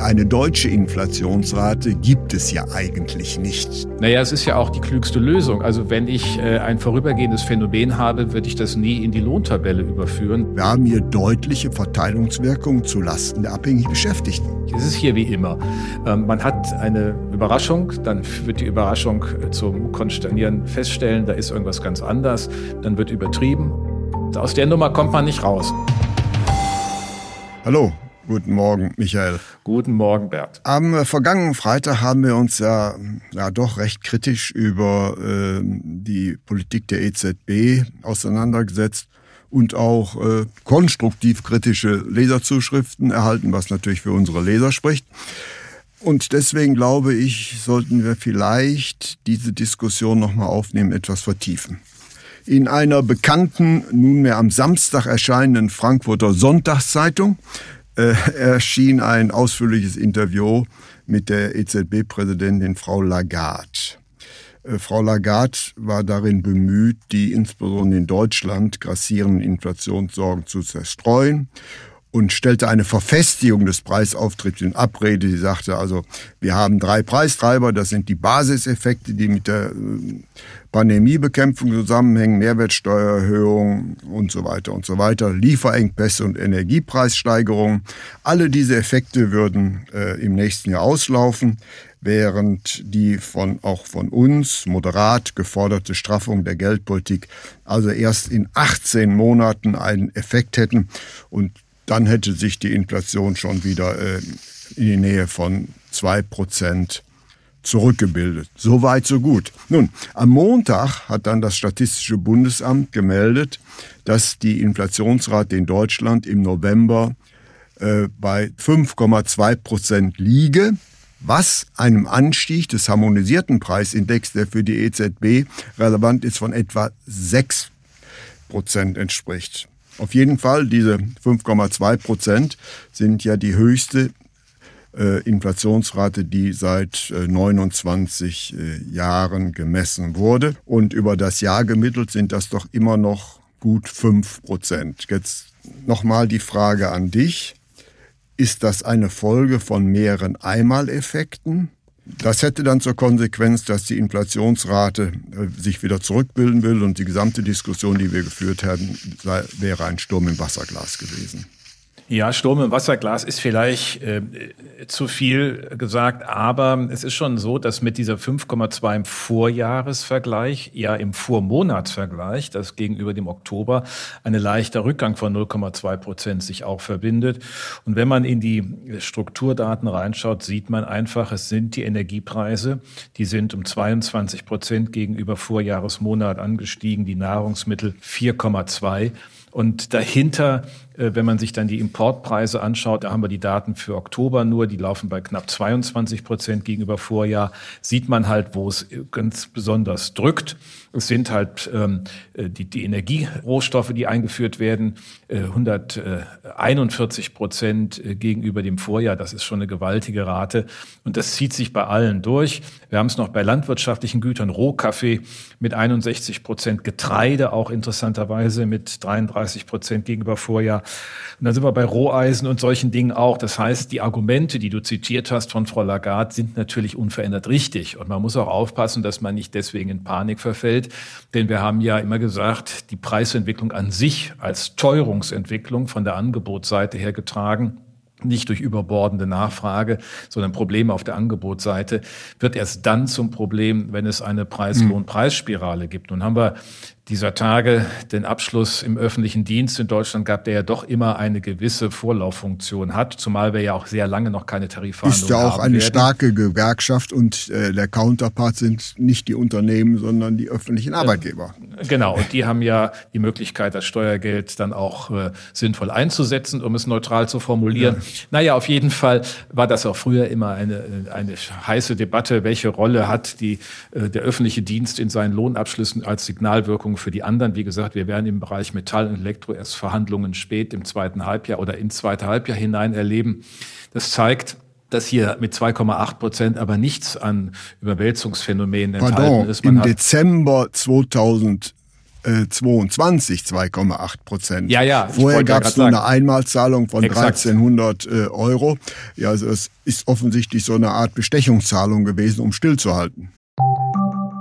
Eine deutsche Inflationsrate gibt es ja eigentlich nicht. Naja, es ist ja auch die klügste Lösung. Also wenn ich äh, ein vorübergehendes Phänomen habe, würde ich das nie in die Lohntabelle überführen. Wir haben hier deutliche Verteilungswirkungen zulasten der abhängig Beschäftigten. Es ist hier wie immer. Ähm, man hat eine Überraschung, dann wird die Überraschung zum Konsternieren feststellen, da ist irgendwas ganz anders, dann wird übertrieben. Aus der Nummer kommt man nicht raus. Hallo, Guten Morgen, Michael. Guten Morgen, Bert. Am vergangenen Freitag haben wir uns ja, ja doch recht kritisch über äh, die Politik der EZB auseinandergesetzt und auch äh, konstruktiv kritische Leserzuschriften erhalten, was natürlich für unsere Leser spricht. Und deswegen glaube ich, sollten wir vielleicht diese Diskussion nochmal aufnehmen, etwas vertiefen. In einer bekannten, nunmehr am Samstag erscheinenden Frankfurter Sonntagszeitung äh, erschien ein ausführliches Interview mit der EZB-Präsidentin Frau Lagarde. Äh, Frau Lagarde war darin bemüht, die insbesondere in Deutschland grassierenden Inflationssorgen zu zerstreuen und stellte eine Verfestigung des Preisauftritts in Abrede. Sie sagte also, wir haben drei Preistreiber, das sind die Basiseffekte, die mit der äh, Pandemiebekämpfung zusammenhängen, Mehrwertsteuererhöhung und so weiter und so weiter, Lieferengpässe und Energiepreissteigerungen. Alle diese Effekte würden äh, im nächsten Jahr auslaufen, während die von auch von uns moderat geforderte Straffung der Geldpolitik also erst in 18 Monaten einen Effekt hätten und dann hätte sich die Inflation schon wieder äh, in die Nähe von zwei Prozent zurückgebildet. So weit, so gut. Nun, am Montag hat dann das Statistische Bundesamt gemeldet, dass die Inflationsrate in Deutschland im November äh, bei 5,2 Prozent liege, was einem Anstieg des harmonisierten Preisindex, der für die EZB relevant ist, von etwa 6 Prozent entspricht. Auf jeden Fall, diese 5,2 Prozent sind ja die höchste äh, Inflationsrate, die seit äh, 29 äh, Jahren gemessen wurde. Und über das Jahr gemittelt sind das doch immer noch gut 5 Prozent. Jetzt nochmal die Frage an dich. Ist das eine Folge von mehreren Einmaleffekten? Das hätte dann zur Konsequenz, dass die Inflationsrate äh, sich wieder zurückbilden will und die gesamte Diskussion, die wir geführt haben, wäre ein Sturm im Wasserglas gewesen. Ja, Sturm im Wasserglas ist vielleicht äh, zu viel gesagt, aber es ist schon so, dass mit dieser 5,2 im Vorjahresvergleich, ja im Vormonatsvergleich, das gegenüber dem Oktober eine leichter Rückgang von 0,2 Prozent sich auch verbindet. Und wenn man in die Strukturdaten reinschaut, sieht man einfach, es sind die Energiepreise, die sind um 22 Prozent gegenüber Vorjahresmonat angestiegen, die Nahrungsmittel 4,2 und dahinter, wenn man sich dann die Importpreise anschaut, da haben wir die Daten für Oktober nur, die laufen bei knapp 22 Prozent gegenüber Vorjahr, sieht man halt, wo es ganz besonders drückt. Es sind halt ähm, äh, die, die Energierohstoffe, die eingeführt werden, äh, 141 Prozent äh, gegenüber dem Vorjahr. Das ist schon eine gewaltige Rate. Und das zieht sich bei allen durch. Wir haben es noch bei landwirtschaftlichen Gütern, Rohkaffee mit 61 Prozent, Getreide auch interessanterweise mit 33 Prozent gegenüber Vorjahr. Und dann sind wir bei Roheisen und solchen Dingen auch. Das heißt, die Argumente, die du zitiert hast von Frau Lagarde, sind natürlich unverändert richtig. Und man muss auch aufpassen, dass man nicht deswegen in Panik verfällt. Denn wir haben ja immer gesagt, die Preisentwicklung an sich als Teuerungsentwicklung von der Angebotsseite her getragen nicht durch überbordende Nachfrage, sondern Probleme auf der Angebotsseite, wird erst dann zum Problem, wenn es eine Preis-Lohn-Preisspirale gibt. Nun haben wir dieser Tage den Abschluss im öffentlichen Dienst in Deutschland gab, der ja doch immer eine gewisse Vorlauffunktion hat, zumal wir ja auch sehr lange noch keine Tarifverhandlungen haben. Ist ja auch eine werden. starke Gewerkschaft und äh, der Counterpart sind nicht die Unternehmen, sondern die öffentlichen Arbeitgeber. Äh, genau, und die haben ja die Möglichkeit, das Steuergeld dann auch äh, sinnvoll einzusetzen, um es neutral zu formulieren. Ja. Naja, auf jeden Fall war das auch früher immer eine, eine heiße Debatte, welche Rolle hat die, äh, der öffentliche Dienst in seinen Lohnabschlüssen als Signalwirkung für die anderen. Wie gesagt, wir werden im Bereich Metall und Elektro erst Verhandlungen spät im zweiten Halbjahr oder ins zweite Halbjahr hinein erleben. Das zeigt, dass hier mit 2,8 Prozent aber nichts an Überwälzungsphänomenen enthalten Pardon, ist. Man Im Dezember 2000 22 2,8 Prozent. Ja, ja. Vorher gab es nur eine Einmalzahlung von Exakt. 1300 äh, Euro. Ja, also es ist offensichtlich so eine Art Bestechungszahlung gewesen, um stillzuhalten.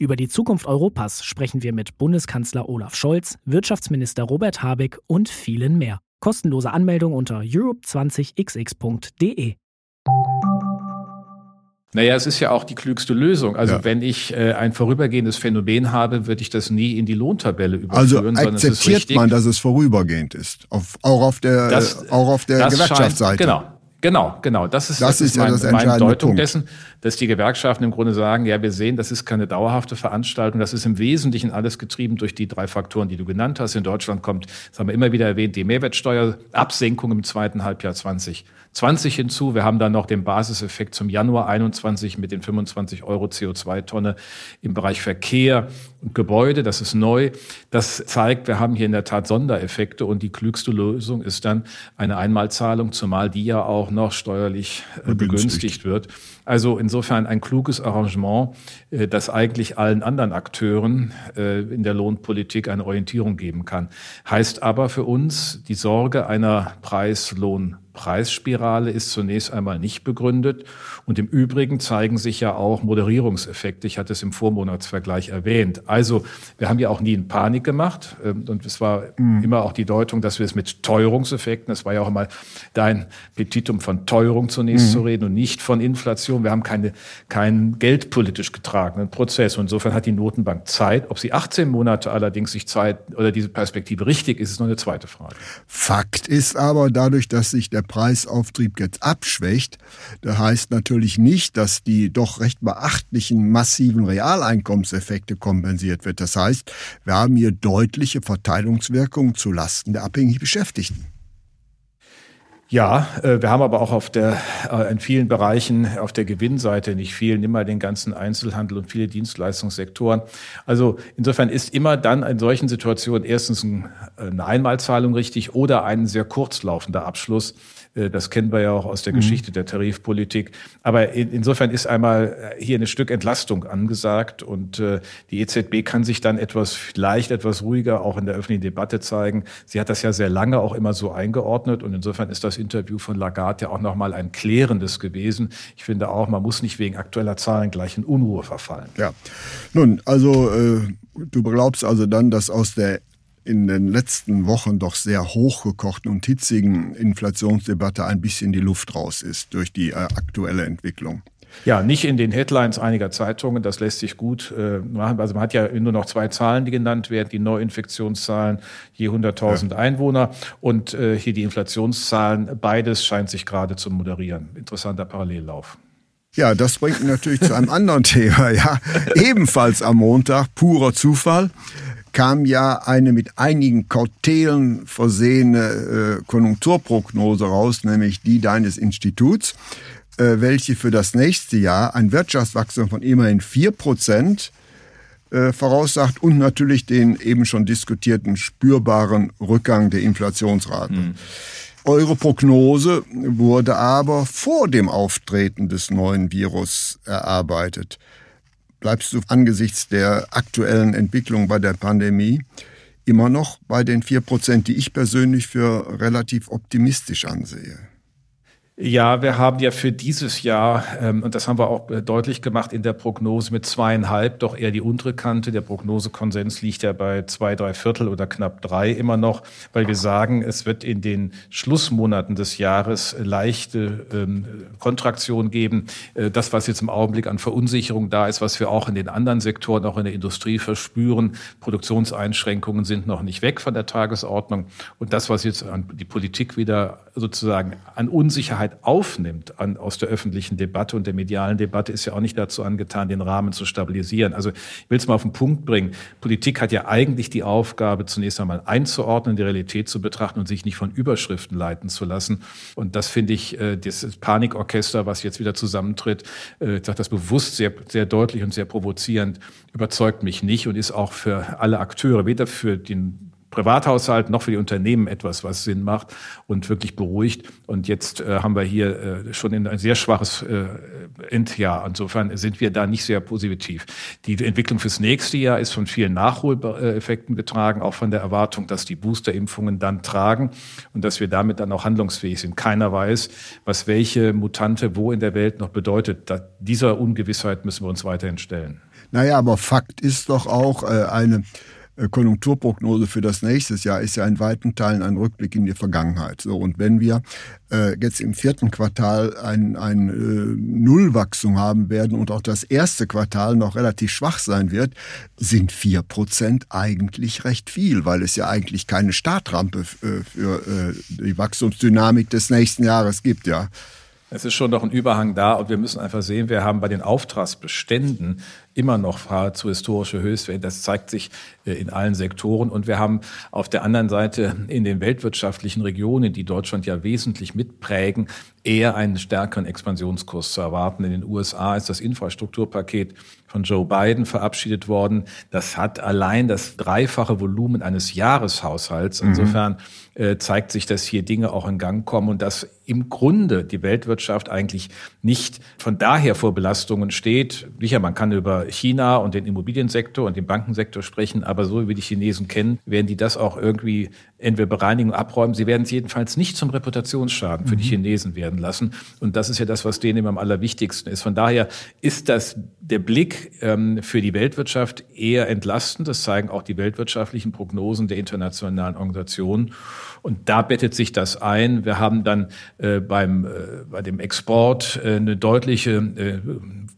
Über die Zukunft Europas sprechen wir mit Bundeskanzler Olaf Scholz, Wirtschaftsminister Robert Habeck und vielen mehr. Kostenlose Anmeldung unter europe20xx.de. Naja, es ist ja auch die klügste Lösung. Also ja. wenn ich äh, ein vorübergehendes Phänomen habe, würde ich das nie in die Lohntabelle überführen. Also akzeptiert man, dass es vorübergehend ist, auf, auch auf der, das, auch auf der Gewerkschaftsseite. Genau, Genau, genau. Das ist, das, das ist, ist mein, ja meine Deutung Punkt. dessen, dass die Gewerkschaften im Grunde sagen, ja, wir sehen, das ist keine dauerhafte Veranstaltung. Das ist im Wesentlichen alles getrieben durch die drei Faktoren, die du genannt hast. In Deutschland kommt, das haben wir immer wieder erwähnt, die Mehrwertsteuerabsenkung im zweiten Halbjahr 2020 hinzu. Wir haben dann noch den Basiseffekt zum Januar 21 mit den 25 Euro CO2-Tonne im Bereich Verkehr und Gebäude. Das ist neu. Das zeigt, wir haben hier in der Tat Sondereffekte und die klügste Lösung ist dann eine Einmalzahlung, zumal die ja auch noch steuerlich äh, begünstigt wird. Also insofern ein kluges Arrangement, äh, das eigentlich allen anderen Akteuren äh, in der Lohnpolitik eine Orientierung geben kann. Heißt aber für uns die Sorge einer Preis-Lohn- Preisspirale ist zunächst einmal nicht begründet. Und im Übrigen zeigen sich ja auch Moderierungseffekte. Ich hatte es im Vormonatsvergleich erwähnt. Also wir haben ja auch nie in Panik gemacht. Ähm, und es war mhm. immer auch die Deutung, dass wir es mit Teuerungseffekten, das war ja auch immer dein Petitum von Teuerung zunächst mhm. zu reden und nicht von Inflation. Wir haben keine, keinen geldpolitisch getragenen Prozess. Und insofern hat die Notenbank Zeit. Ob sie 18 Monate allerdings sich Zeit oder diese Perspektive richtig ist, ist noch eine zweite Frage. Fakt ist aber dadurch, dass sich der Preisauftrieb jetzt abschwächt, das heißt natürlich nicht, dass die doch recht beachtlichen massiven Realeinkommenseffekte kompensiert wird. Das heißt, wir haben hier deutliche Verteilungswirkungen zu Lasten der abhängig Beschäftigten. Ja, äh, wir haben aber auch auf der, äh, in vielen Bereichen auf der Gewinnseite, nicht vielen, immer den ganzen Einzelhandel und viele Dienstleistungssektoren. Also insofern ist immer dann in solchen Situationen erstens eine Einmalzahlung richtig oder ein sehr kurzlaufender Abschluss. Äh, das kennen wir ja auch aus der mhm. Geschichte der Tarifpolitik. Aber insofern ist einmal äh, hier ein Stück Entlastung angesagt und äh, die EZB kann sich dann etwas vielleicht etwas ruhiger auch in der öffentlichen Debatte zeigen. Sie hat das ja sehr lange auch immer so eingeordnet und insofern ist das Interview von Lagarde ja auch nochmal ein klärendes gewesen. Ich finde auch, man muss nicht wegen aktueller Zahlen gleich in Unruhe verfallen. Ja, nun, also äh, du glaubst also dann, dass aus der in den letzten Wochen doch sehr hochgekochten und hitzigen Inflationsdebatte ein bisschen die Luft raus ist durch die äh, aktuelle Entwicklung. Ja, nicht in den Headlines einiger Zeitungen, das lässt sich gut äh, machen. Also man hat ja nur noch zwei Zahlen, die genannt werden, die Neuinfektionszahlen je 100.000 ja. Einwohner und äh, hier die Inflationszahlen. Beides scheint sich gerade zu moderieren. Interessanter Parallellauf. Ja, das bringt mich natürlich zu einem anderen Thema. Ja, ebenfalls am Montag, purer Zufall kam ja eine mit einigen Kautelen versehene äh, Konjunkturprognose raus, nämlich die deines Instituts, äh, welche für das nächste Jahr ein Wirtschaftswachstum von immerhin vier Prozent äh, voraussagt und natürlich den eben schon diskutierten spürbaren Rückgang der Inflationsrate. Mhm. Eure Prognose wurde aber vor dem Auftreten des neuen Virus erarbeitet bleibst du angesichts der aktuellen Entwicklung bei der Pandemie immer noch bei den vier Prozent, die ich persönlich für relativ optimistisch ansehe. Ja, wir haben ja für dieses Jahr, ähm, und das haben wir auch äh, deutlich gemacht in der Prognose mit zweieinhalb, doch eher die untere Kante. Der Prognosekonsens liegt ja bei zwei, drei Viertel oder knapp drei immer noch, weil wir sagen, es wird in den Schlussmonaten des Jahres leichte ähm, Kontraktion geben. Äh, das, was jetzt im Augenblick an Verunsicherung da ist, was wir auch in den anderen Sektoren, auch in der Industrie verspüren, Produktionseinschränkungen sind noch nicht weg von der Tagesordnung. Und das, was jetzt an die Politik wieder sozusagen an Unsicherheit Öffentlichkeit aufnimmt an, aus der öffentlichen Debatte und der medialen Debatte, ist ja auch nicht dazu angetan, den Rahmen zu stabilisieren. Also ich will es mal auf den Punkt bringen. Politik hat ja eigentlich die Aufgabe, zunächst einmal einzuordnen, die Realität zu betrachten und sich nicht von Überschriften leiten zu lassen. Und das finde ich, äh, das Panikorchester, was jetzt wieder zusammentritt, äh, ich sage das bewusst sehr, sehr deutlich und sehr provozierend, überzeugt mich nicht und ist auch für alle Akteure, weder für den Privathaushalt noch für die Unternehmen etwas, was Sinn macht und wirklich beruhigt. Und jetzt äh, haben wir hier äh, schon in ein sehr schwaches äh, Endjahr. Insofern sind wir da nicht sehr positiv. Die Entwicklung fürs nächste Jahr ist von vielen Nachholeffekten getragen, auch von der Erwartung, dass die Boosterimpfungen dann tragen und dass wir damit dann auch handlungsfähig sind. Keiner weiß, was welche Mutante wo in der Welt noch bedeutet. Da, dieser Ungewissheit müssen wir uns weiterhin stellen. Naja, aber Fakt ist doch auch äh, eine Konjunkturprognose für das nächste Jahr ist ja in weiten Teilen ein Rückblick in die Vergangenheit. So, und wenn wir äh, jetzt im vierten Quartal ein, ein äh, Nullwachstum haben werden und auch das erste Quartal noch relativ schwach sein wird, sind vier Prozent eigentlich recht viel, weil es ja eigentlich keine Startrampe für, für äh, die Wachstumsdynamik des nächsten Jahres gibt, ja. Es ist schon noch ein Überhang da und wir müssen einfach sehen, wir haben bei den Auftragsbeständen immer noch zu historische Höchstwerte. Das zeigt sich äh, in allen Sektoren. Und wir haben auf der anderen Seite in den weltwirtschaftlichen Regionen, die Deutschland ja wesentlich mitprägen, eher einen stärkeren Expansionskurs zu erwarten. In den USA ist das Infrastrukturpaket von Joe Biden verabschiedet worden. Das hat allein das dreifache Volumen eines Jahreshaushalts. Mhm. Insofern äh, zeigt sich, dass hier Dinge auch in Gang kommen und dass im Grunde die Weltwirtschaft eigentlich nicht von daher vor Belastungen steht. Sicher, man kann über China und den Immobiliensektor und den Bankensektor sprechen, aber so wie wir die Chinesen kennen, werden die das auch irgendwie entweder bereinigen oder abräumen. Sie werden es jedenfalls nicht zum Reputationsschaden für mhm. die Chinesen werden lassen. Und das ist ja das, was denen immer am allerwichtigsten ist. Von daher ist das der Blick ähm, für die Weltwirtschaft eher entlastend. Das zeigen auch die weltwirtschaftlichen Prognosen der internationalen Organisationen. Und da bettet sich das ein. Wir haben dann äh, beim, äh, bei dem Export äh, eine deutliche äh,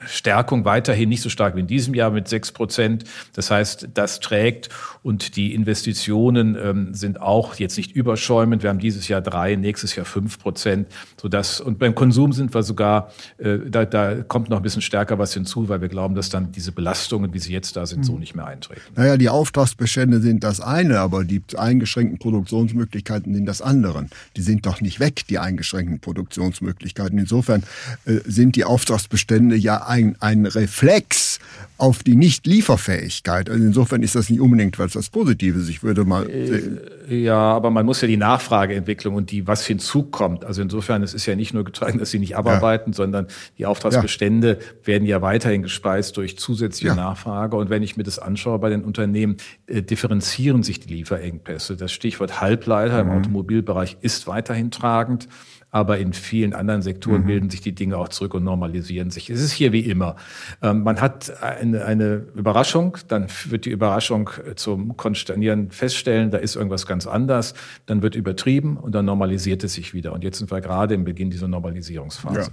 Stärkung weiterhin nicht so stark wie in diesem Jahr mit sechs Prozent. Das heißt, das trägt und die Investitionen ähm, sind auch jetzt nicht überschäumend. Wir haben dieses Jahr drei, nächstes Jahr fünf Prozent, sodass und beim Konsum sind wir sogar äh, da, da kommt noch ein bisschen stärker was hinzu, weil wir glauben, dass dann diese Belastungen, wie sie jetzt da sind, so hm. nicht mehr eintreten. Naja, die Auftragsbestände sind das eine, aber die eingeschränkten Produktionsmöglichkeiten sind das andere. Die sind doch nicht weg, die eingeschränkten Produktionsmöglichkeiten. Insofern äh, sind die Auftragsbestände ja ein, ein Reflex auf die Nichtlieferfähigkeit. Also insofern ist das nicht unbedingt was, was Positives. Ich würde mal. Äh, ja, aber man muss ja die Nachfrageentwicklung und die, was hinzukommt. Also insofern, es ist ja nicht nur getragen, dass sie nicht abarbeiten, ja. sondern die Auftragsbestände ja. werden ja weiterhin gespeist durch zusätzliche ja. Nachfrage. Und wenn ich mir das anschaue bei den Unternehmen, äh, differenzieren sich die Lieferengpässe. Das Stichwort Halbleiter mhm. im Automobilbereich ist weiterhin tragend aber in vielen anderen Sektoren mhm. bilden sich die Dinge auch zurück und normalisieren sich. Es ist hier wie immer. Ähm, man hat eine, eine Überraschung, dann wird die Überraschung zum Konsternieren feststellen, da ist irgendwas ganz anders, dann wird übertrieben und dann normalisiert es sich wieder. Und jetzt sind wir gerade im Beginn dieser Normalisierungsphase. Ja.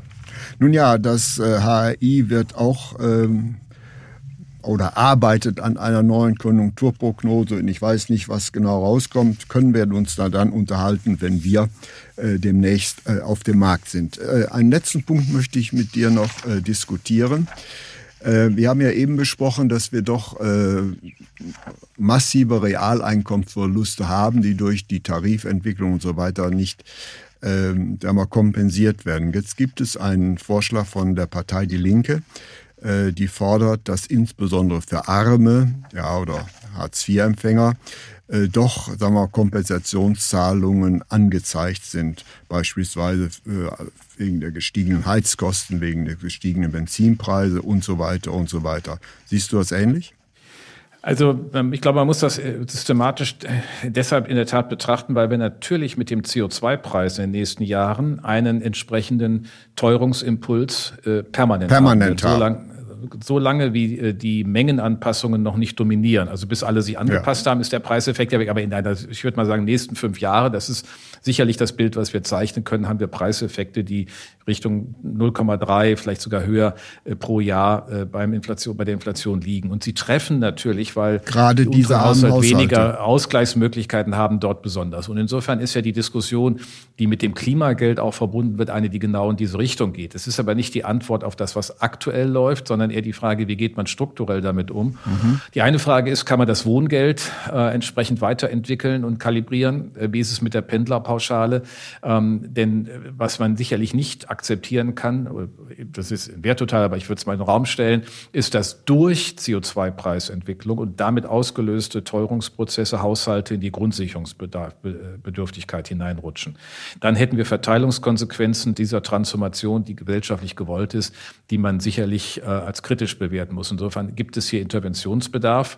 Nun ja, das äh, HRI wird auch ähm oder arbeitet an einer neuen Konjunkturprognose und ich weiß nicht, was genau rauskommt, können wir uns da dann unterhalten, wenn wir äh, demnächst äh, auf dem Markt sind. Äh, einen letzten Punkt möchte ich mit dir noch äh, diskutieren. Äh, wir haben ja eben besprochen, dass wir doch äh, massive Realeinkommensverluste haben, die durch die Tarifentwicklung und so weiter nicht ähm, kompensiert werden. Jetzt gibt es einen Vorschlag von der Partei Die Linke, äh, die fordert, dass insbesondere für Arme ja, oder Hartz-IV-Empfänger äh, doch sagen wir, Kompensationszahlungen angezeigt sind, beispielsweise äh, wegen der gestiegenen Heizkosten, wegen der gestiegenen Benzinpreise und so weiter und so weiter. Siehst du das ähnlich? Also ähm, ich glaube, man muss das äh, systematisch äh, deshalb in der Tat betrachten, weil wir natürlich mit dem CO2-Preis in den nächsten Jahren einen entsprechenden Teuerungsimpuls äh, permanent, permanent haben. Lang, so lange, wie äh, die Mengenanpassungen noch nicht dominieren. Also bis alle sie angepasst ja. haben, ist der Preiseffekt ja weg. Aber in einer, ich würde mal sagen, nächsten fünf Jahre, das ist sicherlich das Bild, was wir zeichnen können, haben wir Preiseffekte, die Richtung 0,3, vielleicht sogar höher äh, pro Jahr äh, beim Inflation, bei der Inflation liegen. Und sie treffen natürlich, weil gerade die diese Haushalt weniger Ausgleichsmöglichkeiten haben, dort besonders. Und insofern ist ja die Diskussion, die mit dem Klimageld auch verbunden wird, eine, die genau in diese Richtung geht. Es ist aber nicht die Antwort auf das, was aktuell läuft, sondern eher die Frage, wie geht man strukturell damit um. Mhm. Die eine Frage ist, kann man das Wohngeld äh, entsprechend weiterentwickeln und kalibrieren? Äh, wie ist es mit der Pendlerpauschale? Ähm, denn äh, was man sicherlich nicht akzeptieren kann, das ist werttotal, aber ich würde es mal in den Raum stellen, ist, dass durch CO2-Preisentwicklung und damit ausgelöste Teuerungsprozesse Haushalte in die Grundsicherungsbedürftigkeit hineinrutschen. Dann hätten wir Verteilungskonsequenzen dieser Transformation, die gesellschaftlich gewollt ist, die man sicherlich äh, als kritisch bewerten muss. Insofern gibt es hier Interventionsbedarf.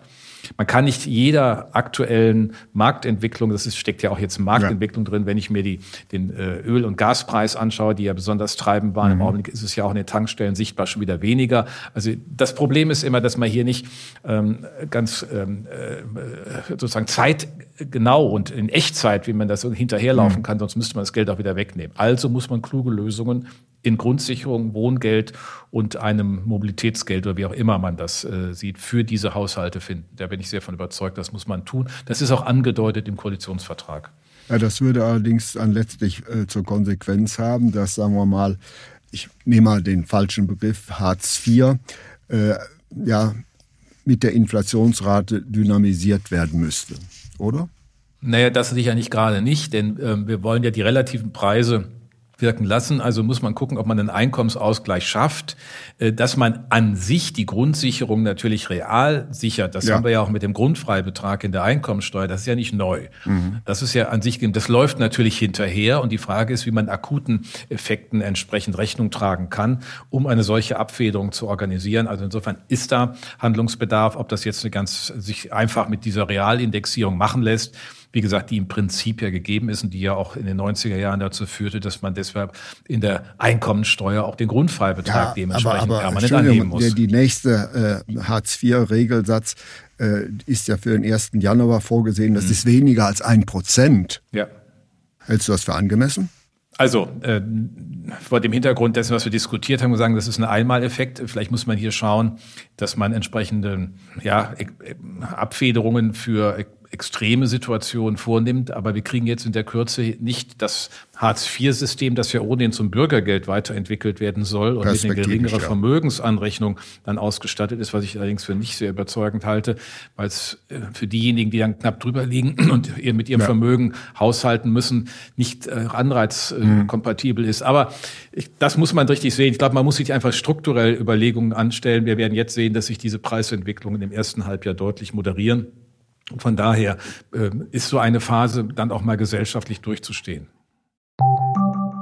Man kann nicht jeder aktuellen Marktentwicklung, das ist, steckt ja auch jetzt Marktentwicklung ja. drin, wenn ich mir die, den äh, Öl- und Gaspreis anschaue, die ja besonders treibend waren. Mhm. Im Augenblick ist es ja auch in den Tankstellen sichtbar schon wieder weniger. Also das Problem ist immer, dass man hier nicht ähm, ganz ähm, äh, sozusagen zeitgenau und in Echtzeit, wie man das hinterherlaufen mhm. kann, sonst müsste man das Geld auch wieder wegnehmen. Also muss man kluge Lösungen in Grundsicherung, Wohngeld und einem Mobilitätsgeld oder wie auch immer man das äh, sieht, für diese Haushalte finden. Da bin ich sehr von überzeugt, das muss man tun. Das ist auch angedeutet im Koalitionsvertrag. Ja, das würde allerdings dann letztlich äh, zur Konsequenz haben, dass, sagen wir mal, ich nehme mal den falschen Begriff, Hartz IV, äh, ja, mit der Inflationsrate dynamisiert werden müsste, oder? Naja, das sicher nicht gerade nicht, denn äh, wir wollen ja die relativen Preise wirken lassen. Also muss man gucken, ob man einen Einkommensausgleich schafft, äh, dass man an sich die Grundsicherung natürlich real sichert. Das ja. haben wir ja auch mit dem Grundfreibetrag in der Einkommensteuer. Das ist ja nicht neu. Mhm. Das ist ja an sich, das läuft natürlich hinterher. Und die Frage ist, wie man akuten Effekten entsprechend Rechnung tragen kann, um eine solche Abfederung zu organisieren. Also insofern ist da Handlungsbedarf, ob das jetzt eine ganz sich einfach mit dieser Realindexierung machen lässt wie gesagt, die im Prinzip ja gegeben ist und die ja auch in den 90er Jahren dazu führte, dass man deshalb in der Einkommensteuer auch den Grundfreibetrag ja, dementsprechend aber, aber, permanent annehmen muss. Die nächste äh, Hartz-IV-Regelsatz äh, ist ja für den 1. Januar vorgesehen. Das mhm. ist weniger als ein Prozent. Ja. Hältst du das für angemessen? Also äh, vor dem Hintergrund dessen, was wir diskutiert haben, sagen, das ist ein Einmaleffekt. Vielleicht muss man hier schauen, dass man entsprechende ja, Abfederungen für extreme Situation vornimmt. Aber wir kriegen jetzt in der Kürze nicht das Hartz-IV-System, das ja ohnehin zum Bürgergeld weiterentwickelt werden soll und mit einer geringeren ja. Vermögensanrechnung dann ausgestattet ist, was ich allerdings für nicht sehr überzeugend halte, weil es äh, für diejenigen, die dann knapp drüber liegen und mit ihrem ja. Vermögen haushalten müssen, nicht äh, anreizkompatibel mhm. ist. Aber ich, das muss man richtig sehen. Ich glaube, man muss sich einfach strukturell Überlegungen anstellen. Wir werden jetzt sehen, dass sich diese Preisentwicklungen im ersten Halbjahr deutlich moderieren. Von daher äh, ist so eine Phase dann auch mal gesellschaftlich durchzustehen.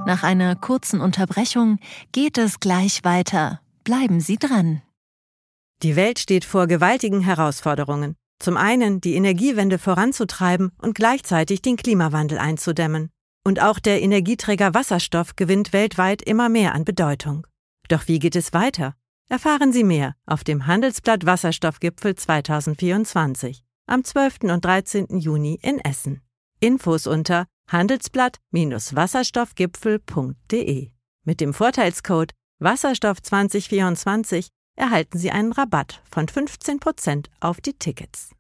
Nach einer kurzen Unterbrechung geht es gleich weiter. Bleiben Sie dran. Die Welt steht vor gewaltigen Herausforderungen. Zum einen die Energiewende voranzutreiben und gleichzeitig den Klimawandel einzudämmen. Und auch der Energieträger Wasserstoff gewinnt weltweit immer mehr an Bedeutung. Doch wie geht es weiter? Erfahren Sie mehr auf dem Handelsblatt Wasserstoffgipfel 2024 am 12. und 13. Juni in Essen. Infos unter handelsblatt-wasserstoffgipfel.de. Mit dem Vorteilscode Wasserstoff 2024 erhalten Sie einen Rabatt von 15% auf die Tickets.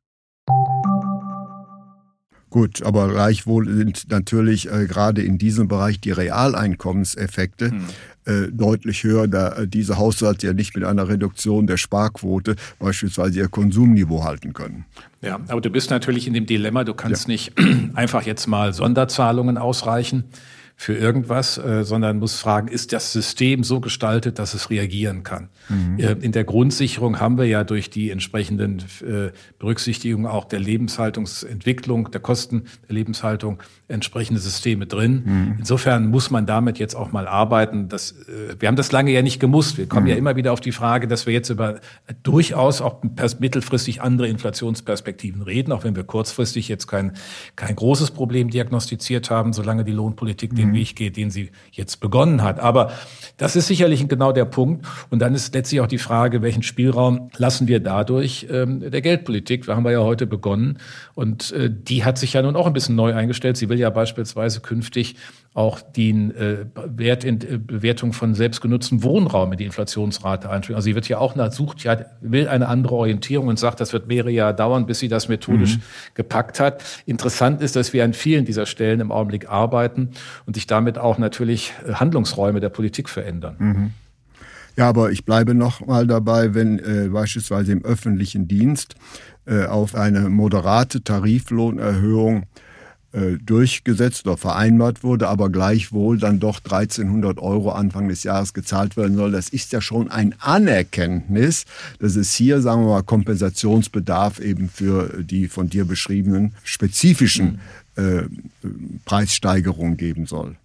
Gut, aber gleichwohl sind natürlich äh, gerade in diesem Bereich die Realeinkommenseffekte hm. äh, deutlich höher, da äh, diese Haushalte ja nicht mit einer Reduktion der Sparquote beispielsweise ihr Konsumniveau halten können. Ja, aber du bist natürlich in dem Dilemma, du kannst ja. nicht einfach jetzt mal Sonderzahlungen ausreichen für irgendwas, äh, sondern muss fragen, ist das System so gestaltet, dass es reagieren kann? Mhm. Äh, in der Grundsicherung haben wir ja durch die entsprechenden äh, Berücksichtigungen auch der Lebenshaltungsentwicklung, der Kosten der Lebenshaltung entsprechende Systeme drin. Mhm. Insofern muss man damit jetzt auch mal arbeiten. Das, äh, wir haben das lange ja nicht gemusst. Wir kommen mhm. ja immer wieder auf die Frage, dass wir jetzt über durchaus auch mittelfristig andere Inflationsperspektiven reden, auch wenn wir kurzfristig jetzt kein, kein großes Problem diagnostiziert haben, solange die Lohnpolitik den den Weg geht, den sie jetzt begonnen hat. Aber das ist sicherlich genau der Punkt. Und dann ist letztlich auch die Frage, welchen Spielraum lassen wir dadurch ähm, der Geldpolitik? Da haben wir ja heute begonnen. Und äh, die hat sich ja nun auch ein bisschen neu eingestellt. Sie will ja beispielsweise künftig auch die äh, Wert in, äh, Bewertung von selbstgenutztem Wohnraum in die Inflationsrate einspielen. Also sie wird ja auch nach, sucht ja, will eine andere Orientierung und sagt, das wird mehrere Jahre dauern, bis sie das methodisch mhm. gepackt hat. Interessant ist, dass wir an vielen dieser Stellen im Augenblick arbeiten und sich damit auch natürlich äh, Handlungsräume der Politik verändern. Mhm. Ja, aber ich bleibe noch mal dabei, wenn äh, beispielsweise im öffentlichen Dienst äh, auf eine moderate Tariflohnerhöhung durchgesetzt oder vereinbart wurde, aber gleichwohl dann doch 1300 Euro Anfang des Jahres gezahlt werden soll. Das ist ja schon ein Anerkenntnis, dass es hier, sagen wir mal, Kompensationsbedarf eben für die von dir beschriebenen spezifischen äh, Preissteigerungen geben soll.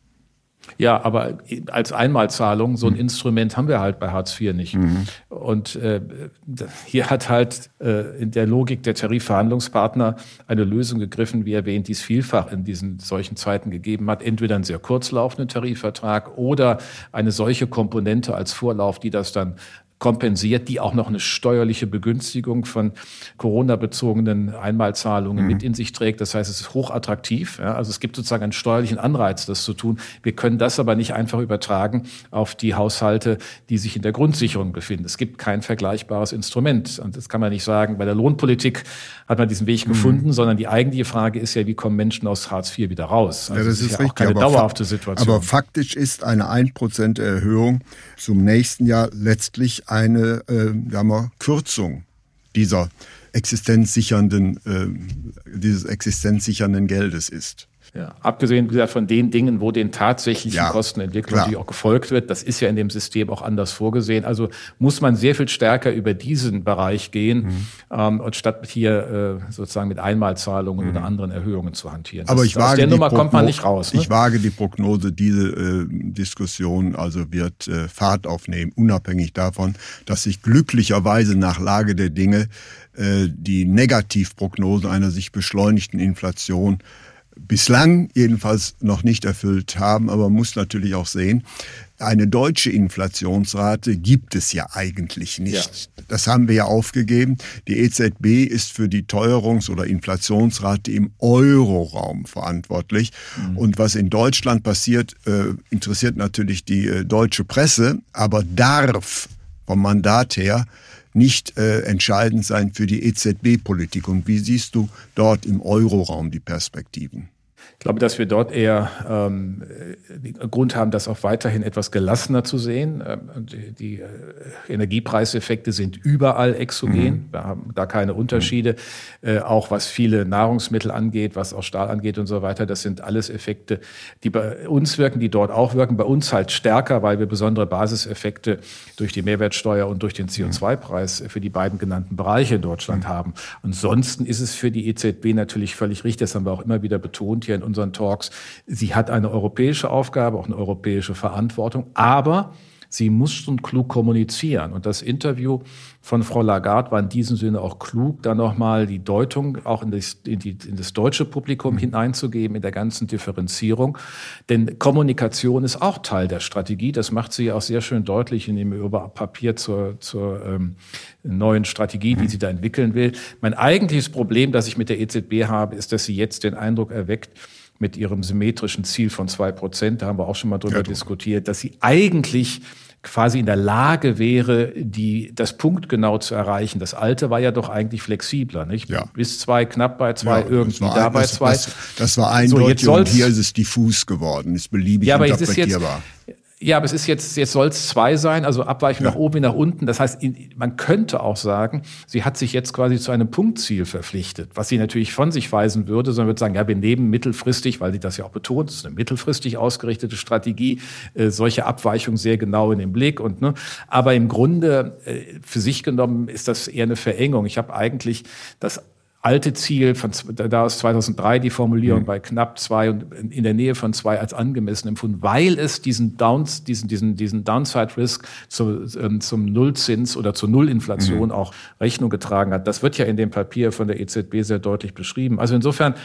Ja, aber als Einmalzahlung, so ein mhm. Instrument haben wir halt bei Hartz IV nicht. Mhm. Und äh, hier hat halt äh, in der Logik der Tarifverhandlungspartner eine Lösung gegriffen, wie erwähnt, die es vielfach in diesen solchen Zeiten gegeben hat. Entweder einen sehr kurzlaufenden Tarifvertrag oder eine solche Komponente als Vorlauf, die das dann kompensiert, die auch noch eine steuerliche Begünstigung von Corona-bezogenen Einmalzahlungen mhm. mit in sich trägt. Das heißt, es ist hochattraktiv. Ja? Also es gibt sozusagen einen steuerlichen Anreiz, das zu tun. Wir können das aber nicht einfach übertragen auf die Haushalte, die sich in der Grundsicherung befinden. Es gibt kein vergleichbares Instrument. Und das kann man nicht sagen, bei der Lohnpolitik hat man diesen Weg mhm. gefunden, sondern die eigentliche Frage ist ja, wie kommen Menschen aus Hartz IV wieder raus? Also ja, das, das ist, ja richtig, auch keine dauerhafte Situation. Aber faktisch ist eine 1% Erhöhung zum nächsten Jahr letztlich eine äh, sagen wir, Kürzung dieser existenzsichernden, äh, dieses existenzsichernden Geldes ist. Ja, abgesehen wie gesagt, von den Dingen, wo den tatsächlichen ja, Kostenentwicklung die auch gefolgt wird, das ist ja in dem System auch anders vorgesehen. Also muss man sehr viel stärker über diesen Bereich gehen, mhm. ähm, und statt hier äh, sozusagen mit Einmalzahlungen mhm. oder anderen Erhöhungen zu hantieren. Aber das, ich wage aus der Nummer kommt man nicht raus. Ne? Ich wage die Prognose, diese äh, Diskussion also wird äh, Fahrt aufnehmen, unabhängig davon, dass sich glücklicherweise nach Lage der Dinge äh, die Negativprognose einer sich beschleunigten Inflation bislang jedenfalls noch nicht erfüllt haben, aber man muss natürlich auch sehen, eine deutsche Inflationsrate gibt es ja eigentlich nicht. Ja. Das haben wir ja aufgegeben. Die EZB ist für die Teuerungs- oder Inflationsrate im Euroraum verantwortlich. Mhm. Und was in Deutschland passiert, äh, interessiert natürlich die äh, deutsche Presse, aber darf vom Mandat her nicht äh, entscheidend sein für die EZB-Politik. Und wie siehst du dort im Euroraum die Perspektiven? Ich glaube, dass wir dort eher ähm, Grund haben, das auch weiterhin etwas gelassener zu sehen. Ähm, die, die äh, Energiepreiseffekte sind überall exogen. Mhm. Wir haben da keine Unterschiede. Äh, auch was viele Nahrungsmittel angeht, was auch Stahl angeht und so weiter. Das sind alles Effekte, die bei uns wirken, die dort auch wirken. Bei uns halt stärker, weil wir besondere Basiseffekte durch die Mehrwertsteuer und durch den CO2-Preis für die beiden genannten Bereiche in Deutschland mhm. haben. Ansonsten ist es für die EZB natürlich völlig richtig. Das haben wir auch immer wieder betont hier in unseren Talks. Sie hat eine europäische Aufgabe, auch eine europäische Verantwortung, aber sie muss schon klug kommunizieren. Und das Interview von Frau Lagarde war in diesem Sinne auch klug, da nochmal die Deutung auch in das, in, die, in das deutsche Publikum mhm. hineinzugeben, in der ganzen Differenzierung. Denn Kommunikation ist auch Teil der Strategie. Das macht sie auch sehr schön deutlich in dem Papier zur, zur ähm, neuen Strategie, die mhm. sie da entwickeln will. Mein eigentliches Problem, das ich mit der EZB habe, ist, dass sie jetzt den Eindruck erweckt, mit ihrem symmetrischen Ziel von zwei Prozent, da haben wir auch schon mal drüber ja, diskutiert, dass sie eigentlich quasi in der Lage wäre, die, das Punkt genau zu erreichen. Das alte war ja doch eigentlich flexibler, nicht? Ja. Bis zwei, knapp bei zwei, ja, irgendwie da bei zwei. Das, das, war eindeutig so, und hier ist es diffus geworden, ist beliebig ja, aber interpretierbar. Jetzt, Ja, aber es ist jetzt, jetzt soll es zwei sein, also Abweichung ja. nach oben wie nach unten. Das heißt, man könnte auch sagen, sie hat sich jetzt quasi zu einem Punktziel verpflichtet, was sie natürlich von sich weisen würde, sondern würde sagen, ja, wir nehmen mittelfristig, weil sie das ja auch betont, es ist eine mittelfristig ausgerichtete Strategie, äh, solche Abweichungen sehr genau in den Blick. Und, ne, aber im Grunde, äh, für sich genommen, ist das eher eine Verengung. Ich habe eigentlich das alte Ziel von da aus 2003 die Formulierung mhm. bei knapp zwei und in der Nähe von zwei als angemessen empfunden, weil es diesen Downs, diesen diesen diesen Downside Risk zu, ähm, zum Nullzins oder zur Nullinflation mhm. auch Rechnung getragen hat. Das wird ja in dem Papier von der EZB sehr deutlich beschrieben. Also insofern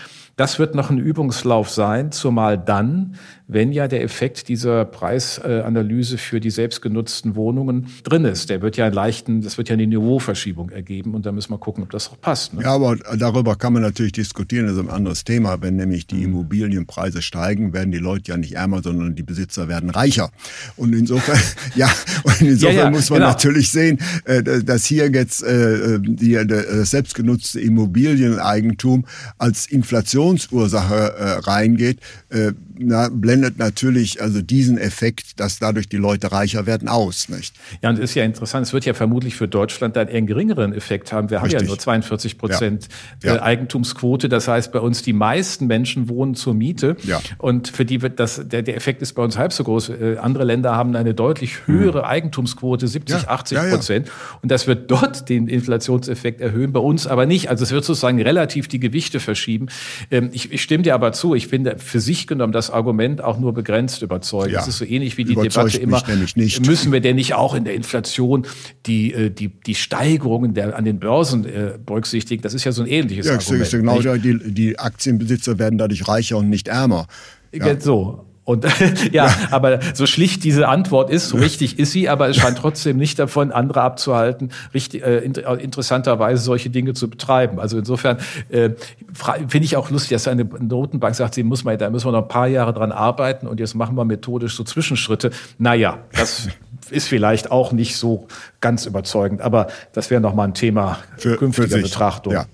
das wird noch ein Übungslauf sein, zumal dann, wenn ja der Effekt dieser Preisanalyse für die selbstgenutzten Wohnungen drin ist. Der wird ja einen leichten, das wird ja eine Niveauverschiebung ergeben und da müssen wir gucken, ob das auch passt. Ne? Ja, aber darüber kann man natürlich diskutieren, das ist ein anderes Thema. Wenn nämlich die Immobilienpreise steigen, werden die Leute ja nicht ärmer, sondern die Besitzer werden reicher. Und insofern, ja, und insofern ja, ja, muss man genau. natürlich sehen, äh, dass hier jetzt äh, die, das selbstgenutzte Immobilieneigentum als Inflation Inflationsursache äh, reingeht, äh, na, blendet natürlich also diesen Effekt, dass dadurch die Leute reicher werden, aus. Nicht? Ja, und es ist ja interessant, es wird ja vermutlich für Deutschland einen eher geringeren Effekt haben. Wir Richtig. haben ja nur 42 Prozent ja. ja. Eigentumsquote. Das heißt, bei uns die meisten Menschen wohnen zur Miete. Ja. Und für die wird das, der, der Effekt ist bei uns halb so groß. Äh, andere Länder haben eine deutlich höhere mhm. Eigentumsquote, 70, ja. 80 Prozent. Und das wird dort den Inflationseffekt erhöhen, bei uns aber nicht. Also es wird sozusagen relativ die Gewichte verschieben. Ähm, ich, ich stimme dir aber zu. Ich finde für sich genommen das Argument auch nur begrenzt überzeugt. Ja. Das ist so ähnlich wie die Debatte immer. Müssen wir denn nicht auch in der Inflation die, äh, die, die Steigerungen der, an den Börsen äh, berücksichtigen? Das ist ja so ein ähnliches ja, Argument. Genau, die, die Aktienbesitzer werden dadurch reicher und nicht ärmer. Ja. So. Und ja, aber so schlicht diese Antwort ist, so richtig ist sie, aber es scheint trotzdem nicht davon, andere abzuhalten, richtig, äh, äh interessanterweise solche Dinge zu betreiben. Also insofern äh, finde ich auch lustig, dass eine Notenbank sagt, sie muss mal, da müssen wir noch ein paar Jahre dran arbeiten und jetzt machen wir methodisch so Zwischenschritte. Naja, das ist vielleicht auch nicht so ganz überzeugend, aber das wäre noch mal ein Thema für, künftiger für Betrachtung. Ja.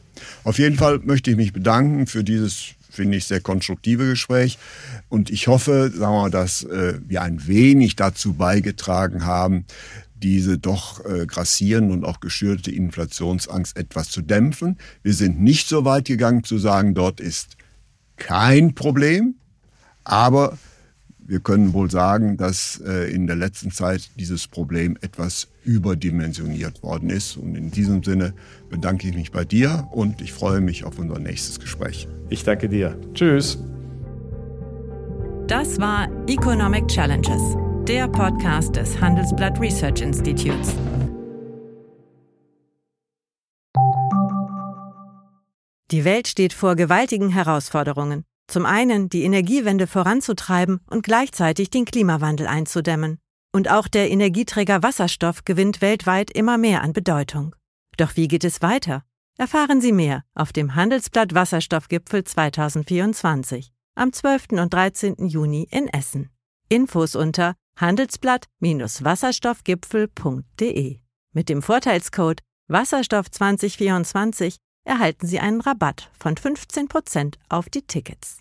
Auf jeden Fall möchte ich mich bedanken für dieses finde ich, sehr konstruktive Gespräch. Und ich hoffe, sagen wir dass äh, wir ein wenig dazu beigetragen haben, diese doch äh, grassierende und auch geschürte Inflationsangst etwas zu dämpfen. Wir sind nicht so weit gegangen zu sagen, dort ist kein Problem, aber wir können wohl sagen, dass äh, in der letzten Zeit dieses Problem etwas überdimensioniert worden ist. Und in diesem Sinne bedanke ich mich bei dir und ich freue mich auf unser nächstes Gespräch. Ich danke dir. Tschüss. Das war Economic Challenges, der Podcast des Handelsblatt Research Institutes. Die Welt steht vor gewaltigen Herausforderungen. Zum einen die Energiewende voranzutreiben und gleichzeitig den Klimawandel einzudämmen. Und auch der Energieträger Wasserstoff gewinnt weltweit immer mehr an Bedeutung. Doch wie geht es weiter? Erfahren Sie mehr auf dem Handelsblatt Wasserstoffgipfel 2024 am 12. und 13. Juni in Essen. Infos unter handelsblatt-wasserstoffgipfel.de. Mit dem Vorteilscode Wasserstoff 2024 erhalten Sie einen Rabatt von 15% auf die Tickets.